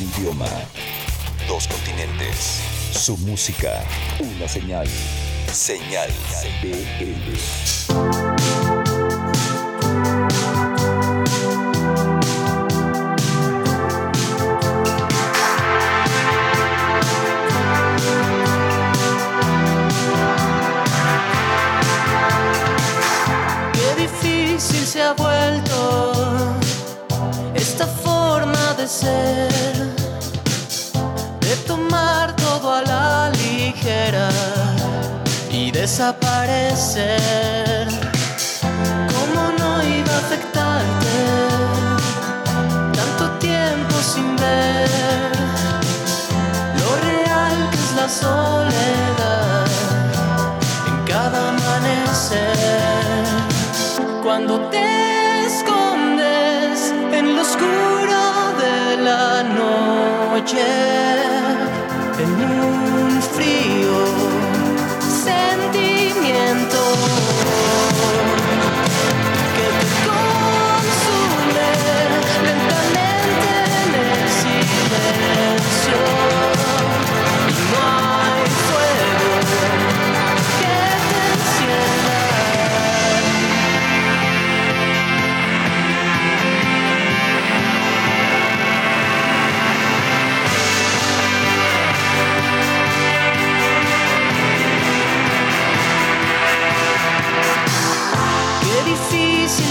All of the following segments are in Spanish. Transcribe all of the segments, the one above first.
Un idioma. Dos continentes. Su música. Una señal. Señal. Qué difícil se ha vuelto esta forma de ser, tomar todo a la ligera y desaparecer. ¿Cómo no iba a afectarte tanto tiempo sin ver lo real que es la soledad? en cada amanecer. Cuando te escondes en lo oscuro de la noche, en un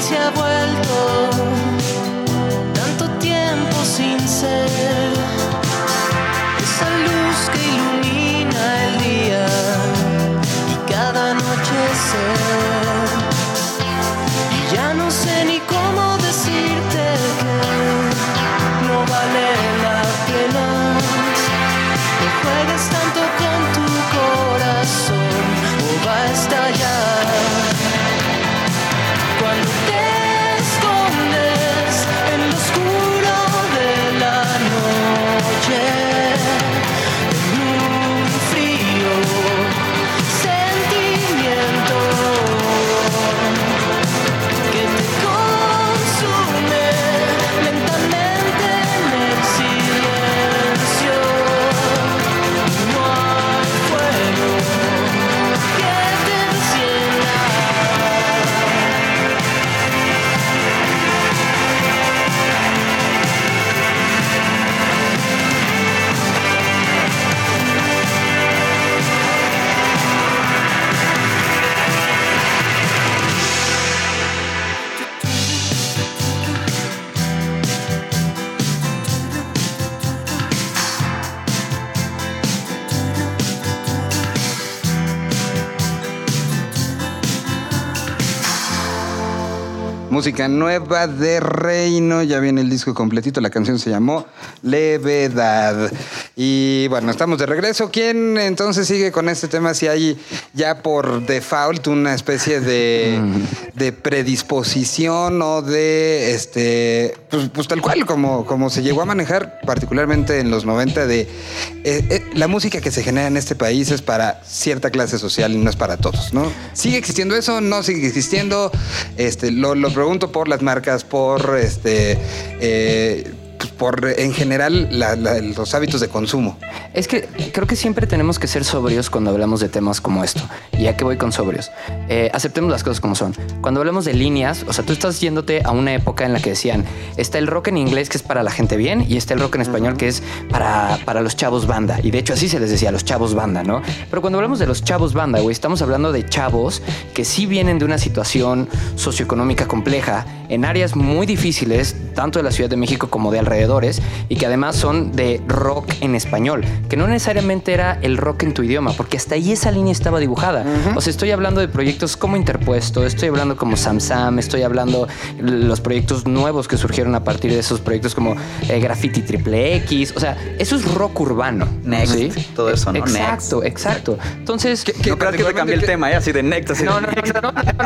se ha vuelto Música nueva de Reino, ya viene el disco completito, la canción se llamó Levedad. Y bueno, estamos de regreso. ¿Quién entonces sigue con este tema? Si hay ya por default una especie de, de predisposición o de, este, pues, pues tal cual, como, como se llegó a manejar, particularmente en los 90, de eh, eh, la música que se genera en este país es para cierta clase social y no es para todos, ¿no? ¿Sigue existiendo eso? ¿No sigue existiendo? Este, lo, lo pregunto por las marcas, por este. eh, pues, por en general la- la- los hábitos de consumo. Es que creo que siempre tenemos que ser sobrios cuando hablamos de temas como esto. Y ya que voy con sobrios, eh, aceptemos las cosas como son. Cuando hablamos de líneas, o sea, tú estás yéndote a una época en la que decían, está el rock en inglés que es para la gente bien y está el rock en español que es para, para los chavos banda. Y de hecho así se les decía, los chavos banda, ¿no? Pero cuando hablamos de los chavos banda, güey, estamos hablando de chavos que sí vienen de una situación socioeconómica compleja en áreas muy difíciles, tanto de la Ciudad de México como de alrededores, y que además son de rock en español, que no necesariamente era el rock en tu idioma, porque hasta ahí esa línea estaba dibujada. O sea, estoy hablando de proyectos como Interpuesto, estoy hablando como Sam Sam, estoy hablando los proyectos nuevos que surgieron a partir de esos proyectos como eh, Graffiti Triple X, o sea, eso es rock urbano. Next, ¿sí? todo eso, ¿no? Exacto, exacto. Entonces, Que no creas que te cambié el que- tema, ¿eh? Así de Next, así no, de no, no, no, no, no,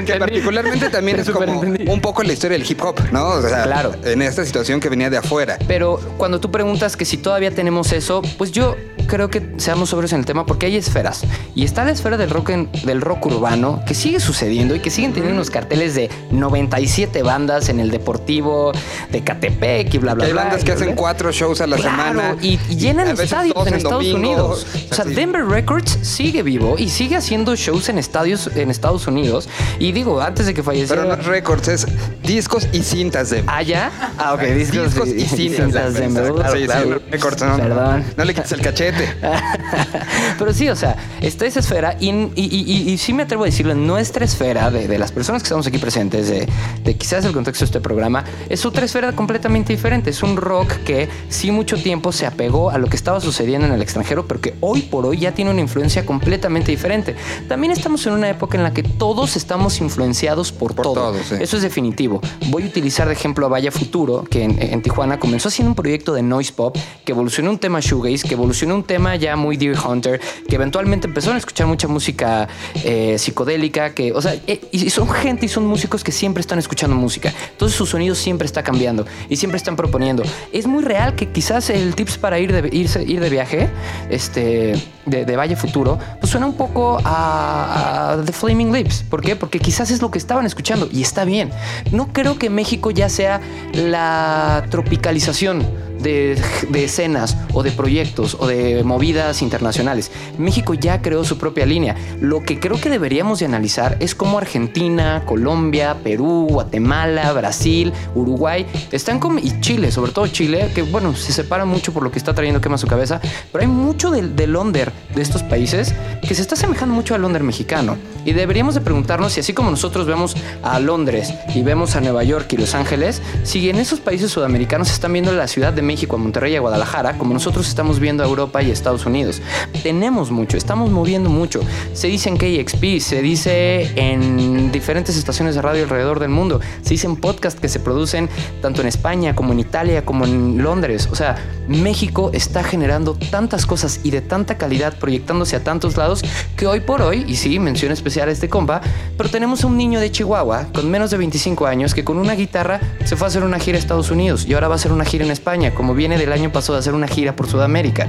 no, Que particularmente también es como un poco la historia del hip hop, ¿no? O sea, Claro. en esta situación que venía de afuera. Pero cuando tú preguntas que si todavía tenemos eso, pues yo creo que seamos sobrios en el tema porque hay esferas. Y está la esfera del rock, en- del rock urbano que sigue sucediendo y que siguen teniendo unos carteles de 97 bandas en el Deportivo de Catepec y bla, bla, Hay bla. bandas y que hacen bla. cuatro shows a la Claro, semana. Y, y llenan veces estadios dos en Estados domingo. Unidos. O sea, Así. Denver Records sigue vivo y sigue haciendo shows en estadios en Estados Unidos. Y digo, antes de que falleciera. Pero no es récords, es discos y cintas de. ¿Ah, ya? Ah, ok, discos, Discos y cintas de. Denver. Claro, sí, Claro. sí, récords, no, Perdón. No le quites el cachete. Pero sí, o sea, está esa esfera y, y- y- y sí me atrevo a decirlo, nuestra esfera de, de las personas que estamos aquí presentes, de, de quizás el contexto de este programa, es otra esfera completamente diferente. Es un rock que sí mucho tiempo se apegó a lo que estaba sucediendo en el extranjero, pero que hoy por hoy ya tiene una influencia completamente diferente. También estamos en una época en la que todos estamos influenciados por, Por todo. todo, sí. Eso es definitivo. Voy a utilizar de ejemplo a Vaya Futuro, que en, en Tijuana comenzó haciendo un proyecto de noise pop, que evolucionó un tema shoegaze, que evolucionó un tema ya muy Deer Hunter, que eventualmente empezaron a escuchar mucha música eh, psicodélica, que, o sea, eh, y son gente y son músicos que siempre están escuchando música. Entonces su sonido siempre está cambiando y siempre están proponiendo. Es muy real que quizás el tips para ir de, irse- ir de viaje, este, de, de Valle Futuro, pues suena un poco a, a The Flaming Lips. ¿Por qué? Porque quizás es lo que estaban escuchando y está bien. No creo que México ya sea la tropicalización de, escenas o de proyectos o de movidas internacionales. México ya creó su propia línea. Lo que creo que deberíamos de analizar es cómo Argentina, Colombia, Perú, Guatemala, Brasil, Uruguay están como y Chile, sobre todo Chile, que bueno, se separa mucho por lo que está trayendo quema su cabeza, pero hay mucho del, del under de estos países que se está asemejando mucho al under mexicano. Y deberíamos de preguntarnos si así como nosotros vemos a Londres y vemos a Nueva York y Los Ángeles, si en esos países sudamericanos están viendo la Ciudad de México, a Monterrey a Guadalajara, como nosotros estamos viendo a Europa y Estados Unidos. Tenemos mucho, estamos moviendo mucho. Se dice en KXP, se dice en diferentes estaciones de radio alrededor del mundo, se dice en podcasts que se producen tanto en España como en Italia como en Londres. O sea, México está generando tantas cosas y de tanta calidad proyectándose a tantos lados que hoy por hoy, y sí, mención especial a este compa, pero tenemos a un niño de Chihuahua con menos de 25 años que con una guitarra se fue a hacer una gira a Estados Unidos y ahora va a hacer una gira en España, como viene del año pasado a hacer una gira por Sudamérica.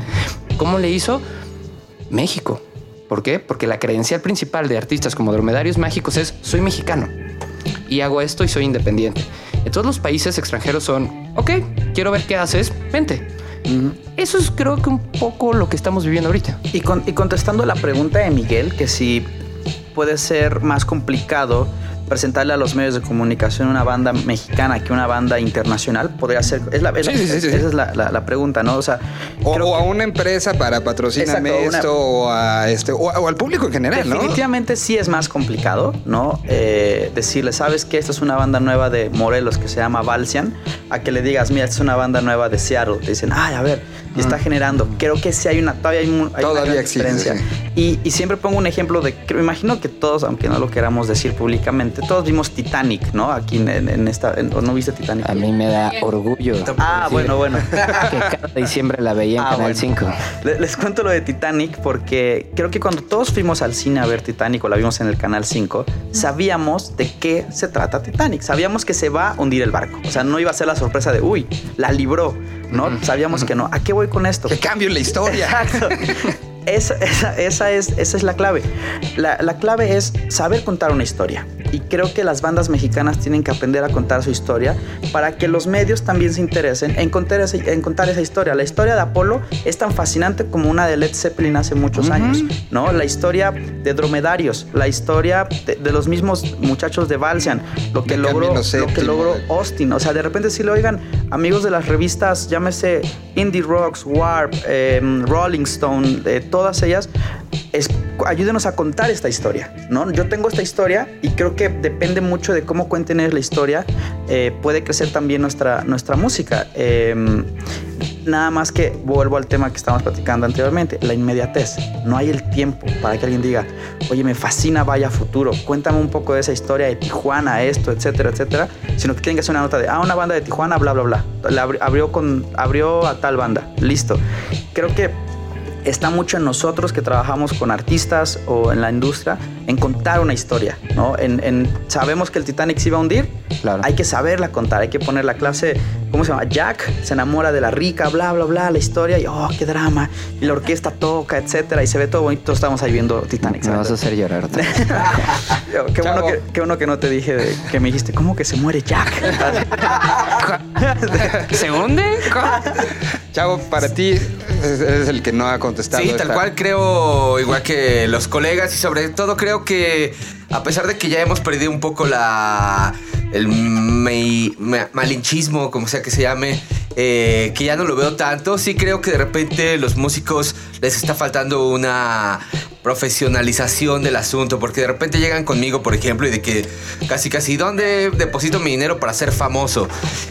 ¿Cómo le hizo? México. ¿Por qué? Porque la credencial principal de artistas como Dromedarios Mágicos es soy mexicano y hago esto y soy independiente. En todos los países extranjeros son, ok, quiero ver qué haces, vente. Eso es creo que un poco lo que estamos viviendo ahorita. Y, con- y contestando la pregunta de Miguel, que si puede ser más complicado presentarle a los medios de comunicación una banda mexicana que una banda internacional, podría ser. Es la, es la- Sí, sí, sí, sí. Esa es la, la- la pregunta, ¿no? O sea, O, a una empresa para Exacto, una- esto, o a este, o, al público en general, ¿no? definitivamente sí es más complicado, ¿no? Eh, decirle, ¿sabes que Esta es una banda nueva de Morelos que se llama Valsian, a que le digas, mira, esta es una banda nueva de Seattle. Te dicen, ay, a ver, y está generando. Creo que sí hay una, todavía hay, un- hay una Todavía existe, diferencia. sí. Y, y siempre pongo un ejemplo de, que me imagino que todos, aunque no lo queramos decir públicamente, todos vimos Titanic, ¿no? Aquí en, esta, en- ¿o no viste Titanic? A mí me da orgullo. Ah, decir bueno, bueno. Que cada diciembre la veía en Ah, Canal bueno. 5. Le- Les cuento lo de Titanic porque creo que cuando todos fuimos al cine a ver Titanic o la vimos en el Canal 5, sabíamos de qué se trata Titanic. Sabíamos que se va a hundir el barco. O sea, no iba a ser la sorpresa de, uy, la libró, ¿no? Sabíamos que no. ¿A qué voy con esto? Que cambio la historia. Exacto. Esa, esa- esa es, esa es la clave. La, la clave es saber contar una historia. Y creo que las bandas mexicanas tienen que aprender a contar su historia para que los medios también se interesen en contar, esa, en contar esa historia. La historia de Apolo es tan fascinante como una de Led Zeppelin hace muchos años, ¿no? La historia de Dromedarios, la historia de, de los mismos muchachos de Valsian, lo que logró, lo que logró Austin. O sea, de repente si lo oigan, amigos de las revistas, llámese Indie Rocks, Warp, eh, Rolling Stone, eh, todas ellas, es- ayúdenos a contar esta historia, ¿no? Yo tengo esta historia y creo que depende mucho de cómo cuenten la historia, eh, puede crecer también nuestra, nuestra música. Eh, Nada más que vuelvo al tema que estábamos platicando anteriormente, la inmediatez. No hay el tiempo para que alguien diga, oye, me fascina Vaya Futuro, cuéntame un poco de esa historia de Tijuana, esto, etcétera, etcétera. Sino que tienen que hacer una nota de, ah, una banda de Tijuana, bla, bla, bla. La abri- abrió, con, abrió a tal banda, listo. Creo que está mucho en nosotros que trabajamos con artistas o en la industria en contar una historia, ¿no? En, en- sabemos que el Titanic se iba a hundir, Claro. hay que saberla contar, hay que poner la clase ¿cómo se llama? Jack se enamora de la rica, bla, bla, bla, la historia, y oh, qué drama. Y la orquesta toca, etcétera, y se ve todo bonito. Estamos ahí viendo Titanic. Me vas a hacer llorar. qué, bueno que, qué bueno que no te dije de- que me dijiste, ¿cómo que se muere Jack? ¿Se hunde? Chavo, para ti es, es el que no ha contestado. Sí, tal esta- cual creo, igual que los colegas y sobre todo creo que a pesar de que ya hemos perdido un poco la el malinchismo, como sea que se llame, eh, que ya no lo veo tanto, sí creo que de repente los músicos les está faltando una profesionalización del asunto, porque de repente llegan conmigo, por ejemplo, y de que casi casi, ¿dónde deposito mi dinero para ser famoso?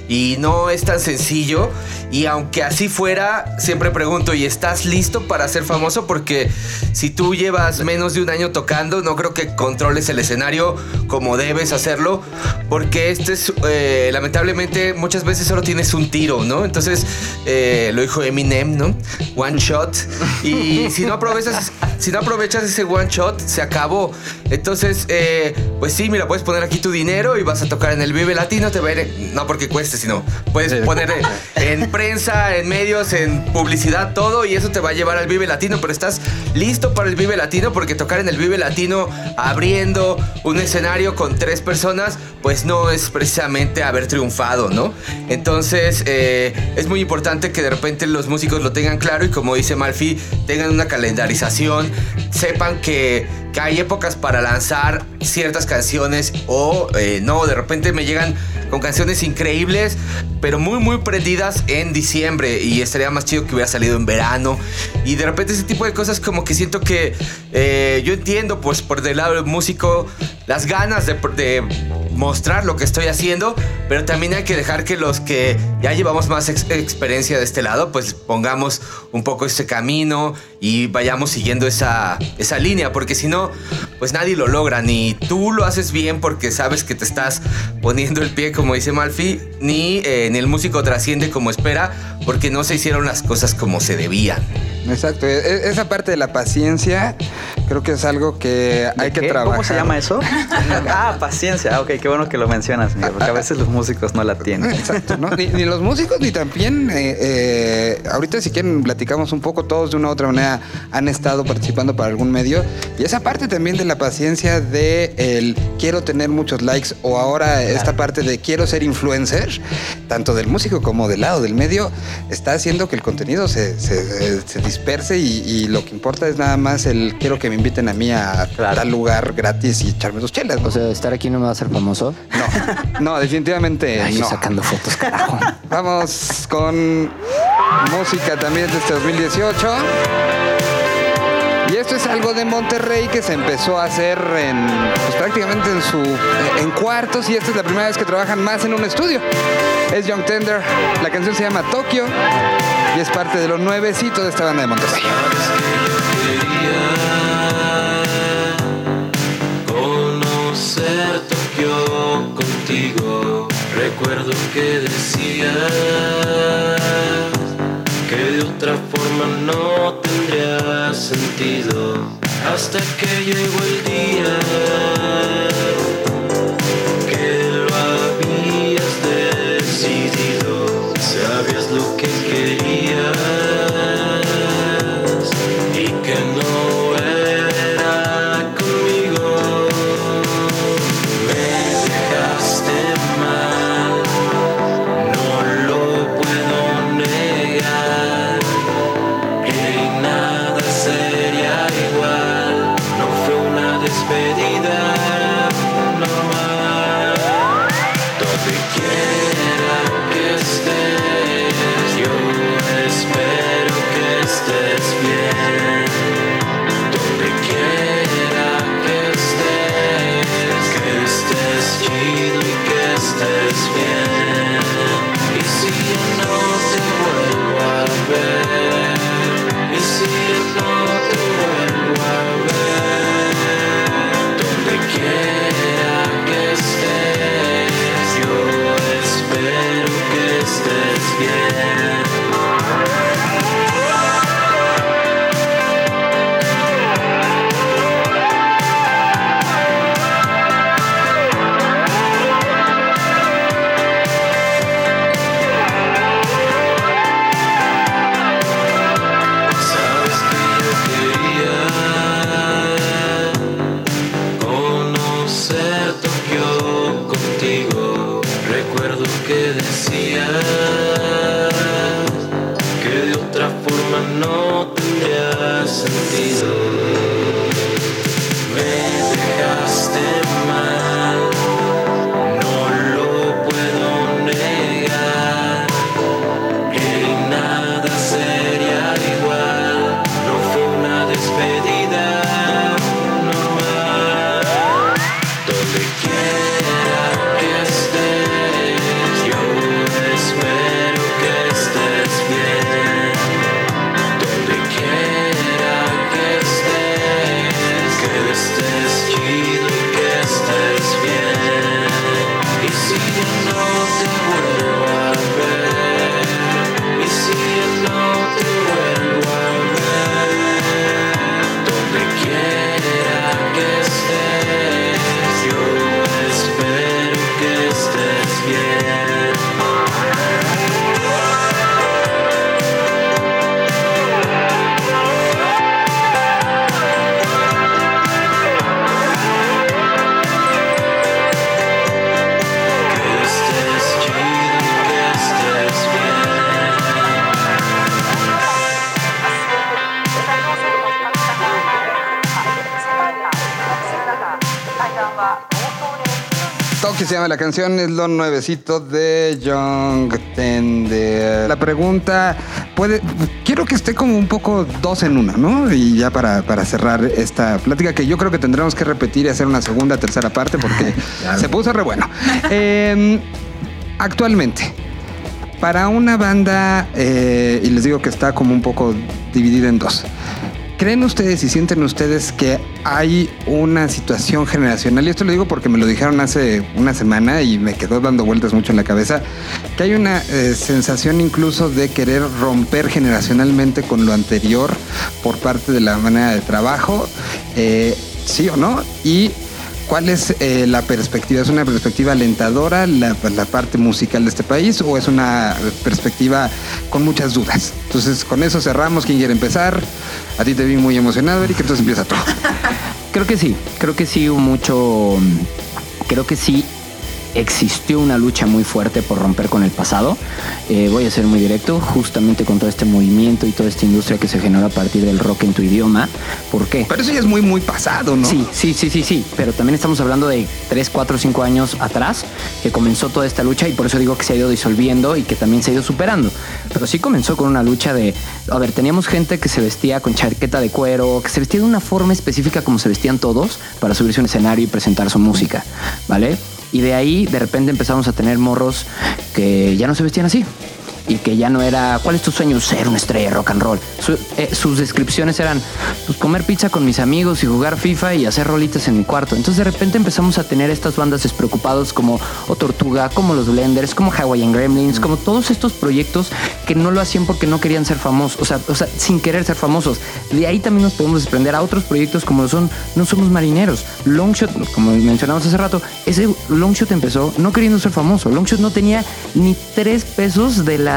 Y no es tan sencillo, y aunque así fuera, siempre pregunto, ¿y estás listo para ser famoso? Porque si tú llevas menos de un año tocando, no creo que controles el escenario como debes hacerlo, porque este es, eh, lamentablemente, muchas veces solo tienes un tiro, ¿no? Entonces, eh, lo dijo Eminem, ¿no? One shot. Y si no aprovechas, si no aprovechas ese one shot, se acabó. Entonces, eh, pues sí, mira, puedes poner aquí tu dinero y vas a tocar en el Vive Latino, te va a ir, en- no porque cueste, sino puedes poner en, en prensa, en medios, en publicidad, todo, y eso te va a llevar al Vive Latino, pero estás listo para el Vive Latino porque tocar en el Vive Latino abriendo un escenario con tres personas, pues no es precisamente haber triunfado, ¿no? Entonces, eh, es muy importante que de repente los músicos lo tengan claro y como dice Malfi, tengan una calendarización, sepan que, que hay épocas para lanzar ciertas canciones o eh, no, de repente me llegan con canciones increíbles, pero muy, muy prendidas en diciembre y estaría más chido que hubiera salido en verano. Y de repente ese tipo de cosas como que siento que eh, yo entiendo, pues por del lado del músico, las ganas de, de mostrar lo que estoy haciendo, pero también hay que dejar que los que ya llevamos más ex- experiencia de este lado, pues pongamos un poco ese camino y vayamos siguiendo esa, esa línea, porque si no, pues nadie lo logra, ni tú lo haces bien porque sabes que te estás poniendo el pie, como dice Malfi, ni, eh, ni el músico trasciende como espera, porque no se hicieron las cosas como se debían. Exacto. e- e- Esa parte de la paciencia creo que es algo que hay que ¿Qué? trabajar. ¿Cómo se llama eso? ah, paciencia. Ok, qué bueno que lo mencionas, Miguel, porque a veces los músicos no la tienen. Exacto, ¿no? Ni, ni los músicos ni también, eh, eh, ahorita si quieren platicamos un poco, todos de una u otra manera han estado participando para algún medio y esa parte también de la paciencia de el quiero tener muchos likes o ahora esta parte de quiero ser influencer, tanto del músico como del lado del medio, está haciendo que el contenido se, se- se disperse y, y lo que importa es nada más el quiero que me inviten a mí a Claro. tal lugar gratis y echarme dos chelas. ¿no? O sea, estar aquí no me va a hacer famoso. no, no, definitivamente Ay, no. sacando fotos, carajo. Vamos con música también de este 2018. Esto es algo de Monterrey que se empezó a hacer en pues, prácticamente en su en cuartos y esta es la primera vez que trabajan más en un estudio. Es Young Tender, la canción se llama Tokio y es parte de lo nuevecito de esta banda de Monterrey. conocer Tokio contigo. Recuerdo que decías que de otra forma no tendría sentido hasta que llegó el día que lo habías decidido. Sabías lo que llama la canción, es lo nuevecito de Young Tender. La pregunta puede, quiero que esté como un poco dos en una, ¿no? Y ya para, para cerrar esta plática que yo creo que tendremos que repetir y hacer una segunda, tercera parte porque se puso re bueno. Eh, actualmente, para una banda, eh, y les digo que está como un poco dividida en dos. ¿Creen ustedes y sienten ustedes que hay una situación generacional? Y esto lo digo porque me lo dijeron hace una semana y me quedó dando vueltas mucho en la cabeza, que hay una eh, sensación incluso de querer romper generacionalmente con lo anterior por parte de la manera de trabajo, eh, sí o no, y ¿Cuál es eh, la perspectiva? ¿Es una perspectiva alentadora la, parte musical de este país o es una perspectiva con muchas dudas? Entonces, con eso cerramos. ¿Quién quiere empezar? A ti te vi muy emocionado, Eric, entonces empieza tú. Creo que sí, creo que sí mucho. Creo que sí existió una lucha muy fuerte por romper con el pasado. Eh, voy a ser muy directo, justamente con todo este movimiento y toda esta industria que se generó a partir del rock en tu idioma. ¿Por qué? Pero eso ya es muy, muy pasado, ¿no? Sí, sí, sí, sí, sí. Pero también estamos hablando de 3, 4, 5 años atrás que comenzó toda esta lucha y por eso digo que se ha ido disolviendo y que también se ha ido superando. Pero sí comenzó con una lucha de, a ver, teníamos gente que se vestía con chaqueta de cuero, que se vestía de una forma específica como se vestían todos para subirse a un escenario y presentar su música, ¿vale? Y de ahí de repente empezamos a tener morros que ya no se vestían así. Y que ya no era, ¿cuál es tu sueño? Ser una estrella de rock and roll. Eh, sus descripciones eran, pues comer pizza con mis amigos y jugar FIFA y hacer rolitas en mi cuarto. Entonces de repente empezamos a tener estas bandas despreocupados como O Tortuga, como los Blenders, como Hawaiian Gremlins, como todos estos proyectos que no lo hacían porque no querían ser famosos, o sea, o sea, sin querer ser famosos. De ahí también nos podemos desprender a otros proyectos como lo son No Somos Marineros, Longshot, como mencionamos hace rato, ese Longshot empezó no queriendo ser famoso. Longshot no tenía ni tres pesos de la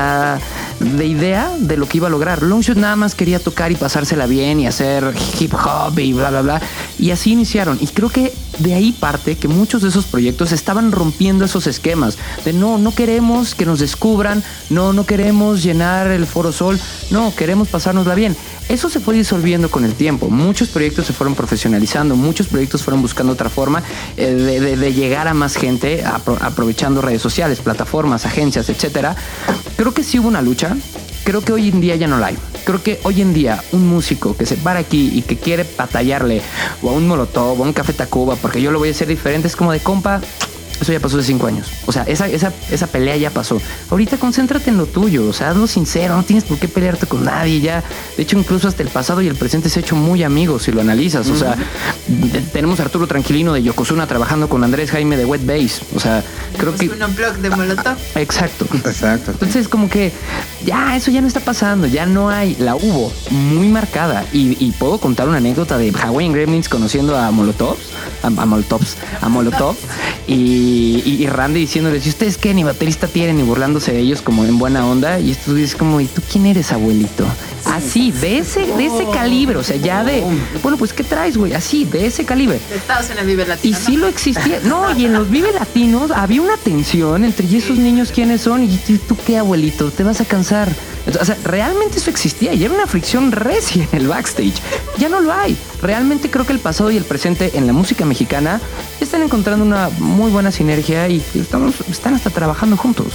de idea de lo que iba a lograr. Longshot nada más quería tocar y pasársela bien y hacer hip hop y bla bla bla. Y así iniciaron. Y creo que de ahí parte que muchos de esos proyectos estaban rompiendo esos esquemas de no, no queremos que nos descubran, no, no queremos llenar el Foro Sol, no, queremos pasárnosla bien. Eso se fue disolviendo con el tiempo. Muchos proyectos se fueron profesionalizando, muchos proyectos fueron buscando otra forma eh, de, de- llegar a más gente, apro- aprovechando redes sociales, plataformas, agencias, etcétera. Creo que sí hubo una lucha. Creo que hoy en día ya no la hay. Creo que hoy en día un músico que se para aquí y que quiere batallarle o a un Molotov o a un Café Tacuba porque yo lo voy a hacer diferente es como de compa. Eso ya pasó hace cinco años. O sea, esa, esa, esa pelea ya pasó. Ahorita concéntrate en lo tuyo. O sea, hazlo sincero. No tienes por qué pelearte con nadie. Ya, de hecho, incluso hasta el pasado y el presente se ha hecho muy amigos si lo analizas. O sea, tenemos a Arturo Tranquilino de Yokozuna trabajando con Andrés Jaime de Wet Bass. O sea, creo que. Un unplug de Molotov. Exacto. Exacto. Entonces, como que ya eso ya no está pasando, ya no hay, la hubo muy marcada. Y, y puedo contar una anécdota de Hawaiian Gremlins conociendo a Molotov, a, a Molotov, a Molotov, y, y- y Randy diciéndoles, ¿y ustedes qué? Ni baterista tienen, y burlándose de ellos como en buena onda. Y esto es como, ¿y tú quién eres, abuelito? Así, de ese, de ese calibre, o sea, ya de, bueno, pues, ¿qué traes, güey? Así, de ese calibre. Estados en el Vive Y Latino. sí lo existía. No, y en los Vive Latinos había una tensión entre ¿y esos niños quiénes son? ¿Y tú qué, abuelito? ¿Te vas a cansar? O sea, realmente eso existía y era una fricción recia en el backstage. Ya no lo hay. Realmente creo que el pasado y el presente en la música mexicana están encontrando una muy buena sinergia y estamos, están hasta trabajando juntos.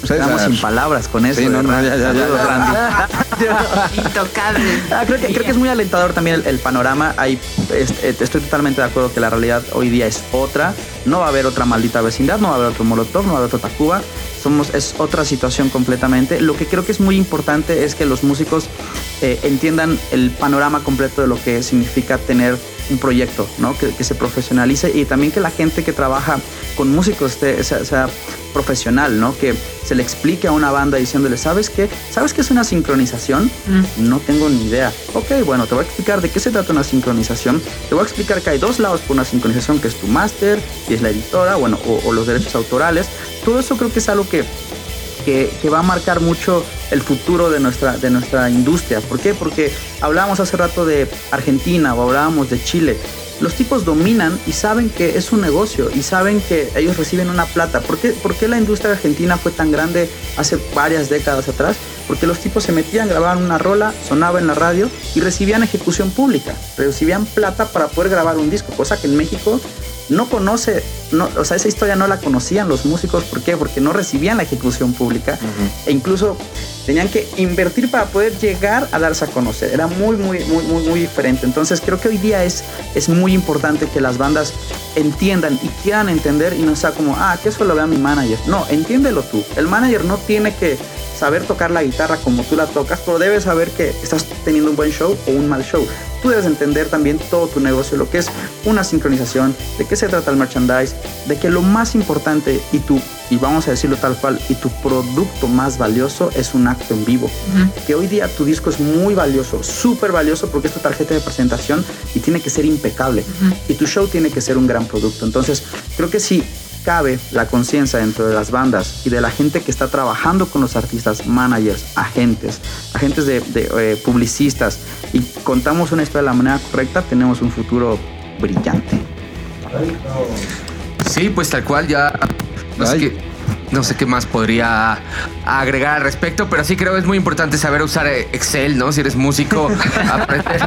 Nos quedamos sin palabras con eso. Sí, no, no, ya, ya, ya. Saludos, Randy. Intocable. Ah, creo, que, creo que es muy alentador también el, el panorama. Hay, est- estoy totalmente de acuerdo que la realidad hoy día es otra. No va a haber otra maldita vecindad, no va a haber otro Molotov, no va a haber otro Tacuba. Somos, es otra situación completamente. Lo que creo que es muy importante es que los músicos eh, entiendan el panorama completo de lo que significa tener un proyecto, ¿no? Que, que se profesionalice y también que la gente que trabaja con músicos esté- sea, sea profesional, ¿no? Que se le explique a una banda diciéndole, ¿sabes qué? ¿Sabes qué es una sincronización? No tengo ni idea. Ok, bueno, te voy a explicar de qué se trata una sincronización. Te voy a explicar que hay dos lados por una sincronización, que es tu máster y es la editora, bueno, o, o los derechos autorales. Todo eso creo que es algo que que, que va a marcar mucho el futuro de nuestra, de nuestra industria. ¿Por qué? Porque hablábamos hace rato de Argentina o hablábamos de Chile. Los tipos dominan y saben que es un negocio y saben que ellos reciben una plata. ¿Por qué, por qué la industria argentina fue tan grande hace varias décadas atrás? Porque los tipos se metían, grababan una rola, sonaba en la radio y recibían ejecución pública. Recibían plata para poder grabar un disco, cosa que en México no conoce, no, o sea, esa historia no la conocían los músicos. ¿Por qué? Porque no recibían la ejecución pública e incluso tenían que invertir para poder llegar a darse a conocer. Era muy, muy, muy, muy, muy diferente. Entonces creo que hoy día es, es muy importante que las bandas entiendan y quieran entender y no sea como, ah, que eso lo vea mi manager. No, entiéndelo tú. El manager no tiene que saber tocar la guitarra como tú la tocas, pero debes saber que estás teniendo un buen show o un mal show. Tú debes entender también todo tu negocio, lo que es una sincronización, de qué se trata el merchandise, de que lo más importante y tu, y vamos a decirlo tal cual, y tu producto más valioso es un acto en vivo. Que hoy día tu disco es muy valioso, súper valioso porque es tu tarjeta de presentación y tiene que ser impecable. Y tu show tiene que ser un gran producto. Entonces, creo que sí cabe la conciencia dentro de las bandas y de la gente que está trabajando con los artistas, managers, agentes, agentes de, de, eh, publicistas y contamos una historia de la manera correcta, tenemos un futuro brillante. Sí, pues tal cual ya. No sé, no sé qué más podría agregar al respecto, pero sí creo que es muy importante saber usar eh, Excel, ¿no? Si eres músico, aprender,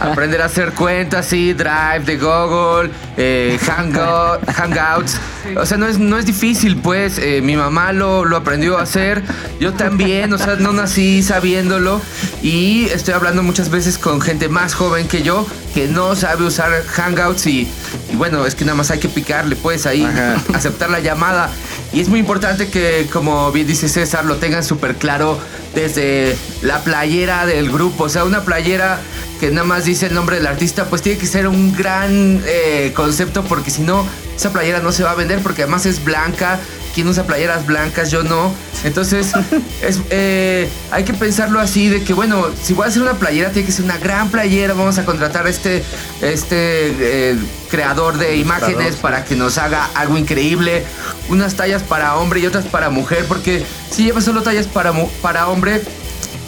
aprender a hacer cuentas, sí, Drive de Google, eh, Hangout, Hangouts. O sea, no es, no es difícil, pues. eh, mi mamá lo, lo aprendió a hacer, yo también, o sea, no nací sabiéndolo. Y estoy hablando muchas veces con gente más joven que yo que no sabe usar Hangouts y, y bueno, es que nada más hay que picarle, pues ahí, Ajá. aceptar la llamada. Y es muy importante que, como bien dice César, lo tengan súper claro desde la playera del grupo. O sea, una playera que nada más dice el nombre del artista, pues tiene que ser un gran eh, concepto porque si no, esa playera no se va a vender porque además es blanca. ¿Quién usa playeras blancas? Yo no. Entonces, es, eh, hay que pensarlo así de que, bueno, si voy a hacer una playera, tiene que ser una gran playera. Vamos a contratar a este, este eh, creador de imágenes para que nos haga algo increíble. Unas tallas para hombre y otras para mujer, porque si llevas solo tallas para, para hombre,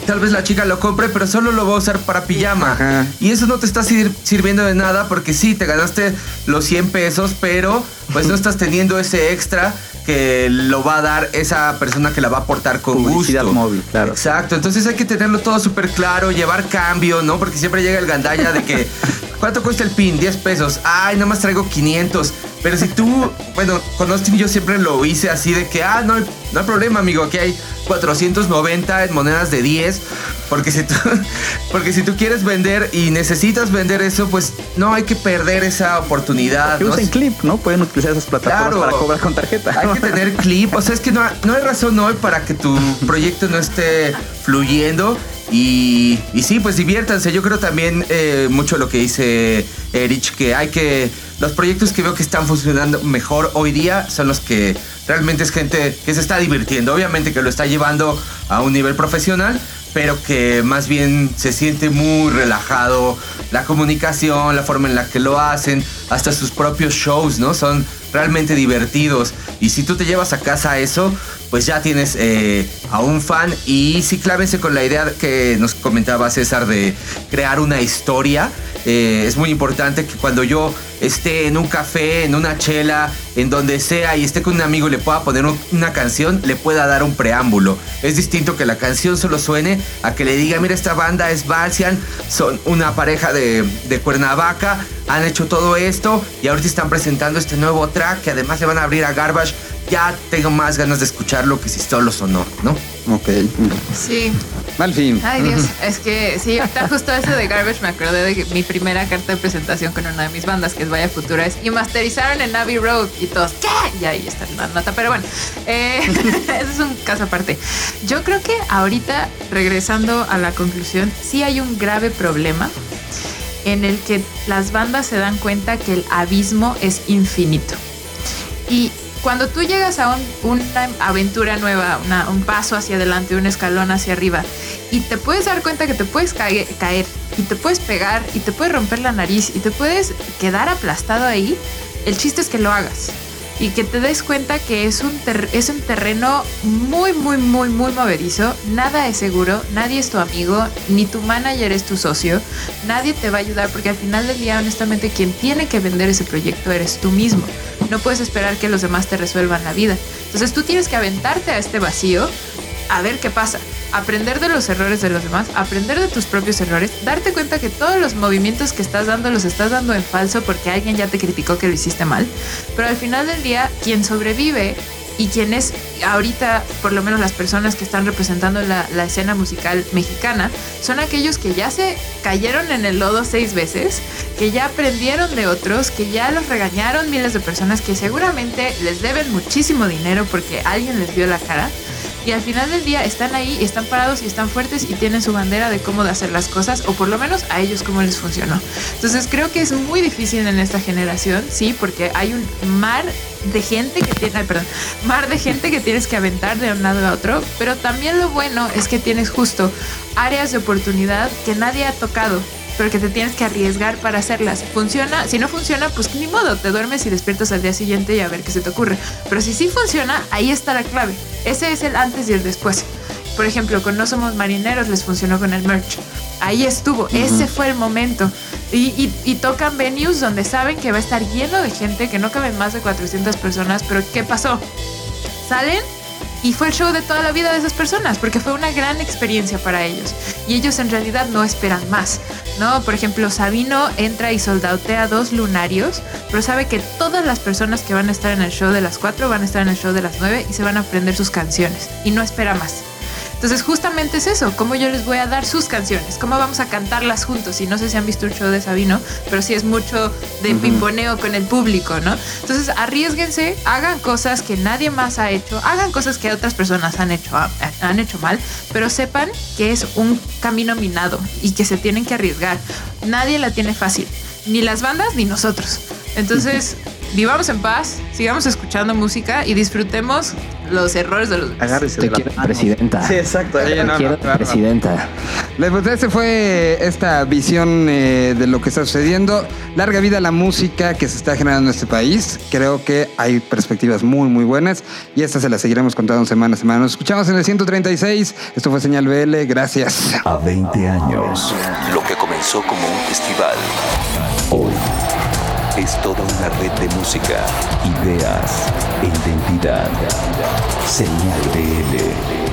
tal vez la chica lo compre, pero solo lo va a usar para pijama. Ajá. Y eso no te está sir- sirviendo de nada porque sí, te ganaste los 100 pesos, pero pues no estás teniendo ese extra que lo va a dar esa persona que la va a aportar con Publicidad gusto. móvil, claro. Exacto, entonces hay que tenerlo todo súper claro, llevar cambio, ¿no? Porque siempre llega el gandalla de que, ¿cuánto cuesta el pin? 10 pesos. Ay, nada más traigo 500. Pero si tú, bueno, con Austin yo siempre lo hice así de que, ah, no hay, no hay problema, amigo, aquí hay 490 en monedas de 10. Porque si, tú, porque si tú quieres vender y necesitas vender eso, pues no hay que perder esa oportunidad. Que ¿no? usen clip, ¿no? Pueden utilizar esas plataformas Claro. para cobrar con tarjeta. Hay que tener clip. O sea, es que no, no hay razón hoy para que tu proyecto no esté fluyendo. Y, sí, pues diviértanse. Yo creo también eh, mucho lo que dice Erich, que hay que... Los proyectos que veo que están funcionando mejor hoy día son los que realmente es gente que se está divirtiendo. Obviamente que lo está llevando a un nivel profesional, pero que más bien se siente muy relajado. La comunicación, la forma en la que lo hacen, hasta sus propios shows, ¿no? Son realmente divertidos. Y si tú te llevas a casa eso, pues ya tienes eh, a un fan. Y sí, clávense con la idea que nos comentaba César de crear una historia. Eh, es muy importante que cuando yo esté en un café, en una chela, en donde sea y esté con un amigo le pueda poner un- una canción, le pueda dar un preámbulo. Es distinto que la canción solo suene a que le diga, mira, esta banda es Balsian, son una pareja de, de Cuernavaca, han hecho todo esto y ahorita están presentando este nuevo track que además le van a abrir a Garbage. Ya tengo más ganas de escucharlo que si solo sonó, ¿no? Ok. Sí. Mal fin. Ay, Dios. Es que sí, ahorita justo eso de Garbage me acordé de que mi primera carta de presentación con una de mis bandas, que es Vaya Futura, es y masterizaron en Abbey Road y todos, ¿qué? Y ahí está la nota. Pero bueno, eh, ese es un caso aparte. Yo creo que ahorita, regresando a la conclusión, sí hay un grave problema en el que las bandas se dan cuenta que el abismo es infinito. Y cuando tú llegas a un- una aventura nueva, un paso hacia adelante, un escalón hacia arriba, y te puedes dar cuenta que te puedes cae- caer, y te puedes pegar, y te puedes romper la nariz, y te puedes quedar aplastado ahí, el chiste es que lo hagas. Y que te des cuenta que es un, es un terreno muy, muy, muy, muy moverizo. Nada es seguro, nadie es tu amigo, ni tu manager es tu socio. Nadie te va a ayudar porque al final del día, honestamente, quien tiene que vender ese proyecto eres tú mismo. No puedes esperar que los demás te resuelvan la vida. Entonces tú tienes que aventarte a este vacío a ver qué pasa. Aprender de los errores de los demás, aprender de tus propios errores, darte cuenta que todos los movimientos que estás dando los estás dando en falso porque alguien ya te criticó que lo hiciste mal. Pero al final del día, quien sobrevive y quien es ahorita, por lo menos las personas que están representando la, la escena musical mexicana, son aquellos que ya se cayeron en el lodo seis veces, que ya aprendieron de otros, que ya los regañaron miles de personas, que seguramente les deben muchísimo dinero porque alguien les vio la cara. Y al final del día están ahí, están parados y están fuertes y tienen su bandera de cómo hacer las cosas, o por lo menos a ellos cómo les funcionó. Entonces creo que es muy difícil en esta generación, sí, porque hay un mar de gente que tiene, perdón, mar de gente que tienes que aventar de un lado a otro, pero también lo bueno es que tienes justo áreas de oportunidad que nadie ha tocado pero que te tienes que arriesgar para hacerlas. Funciona, si no funciona, pues ni modo, te duermes y despiertas al día siguiente y a ver qué se te ocurre. Pero si sí funciona, ahí está la clave. Ese es el antes y el después. Por ejemplo, con No Somos Marineros les funcionó con el merch. Ahí estuvo, ese fue el momento. Y, y- y tocan venues donde saben que va a estar lleno de gente, que no caben más de 400 personas, pero ¿qué pasó? Salen y fue el show de toda la vida de esas personas, porque fue una gran experiencia para ellos. Y ellos en realidad no esperan más, ¿no? Por ejemplo, Sabino entra y soldautea dos lunarios, pero sabe que todas las personas que van a estar en el show de las 4 van a estar en el show de las 9 y se van a aprender sus canciones. Y no espera más. Entonces justamente es eso, cómo yo les voy a dar sus canciones, cómo vamos a cantarlas juntos. Y no sé si han visto el show de Sabino, pero sí es mucho de pimponeo con el público, ¿no? Entonces arriesguense, hagan cosas que nadie más ha hecho, hagan cosas que otras personas han hecho, han hecho mal, pero sepan que es un camino minado y que se tienen que arriesgar. Nadie la tiene fácil, ni las bandas ni nosotros. Entonces, vivamos en paz, sigamos escuchando música y disfrutemos los errores de los. Agárrese Te de quiero, manos. presidenta. Sí, exacto. No, Quiero, claro. presidenta. Pues ese fue esta visión eh, de lo que está sucediendo. Larga vida a la música que se está generando en este país. Creo que hay perspectivas muy, muy buenas y estas se las seguiremos contando semana a semana. Nos escuchamos en el 136. Esto fue Señal BL. Gracias. A 20 años, lo que comenzó como un festival, hoy es toda una red de música, ideas identidad. Señal BL.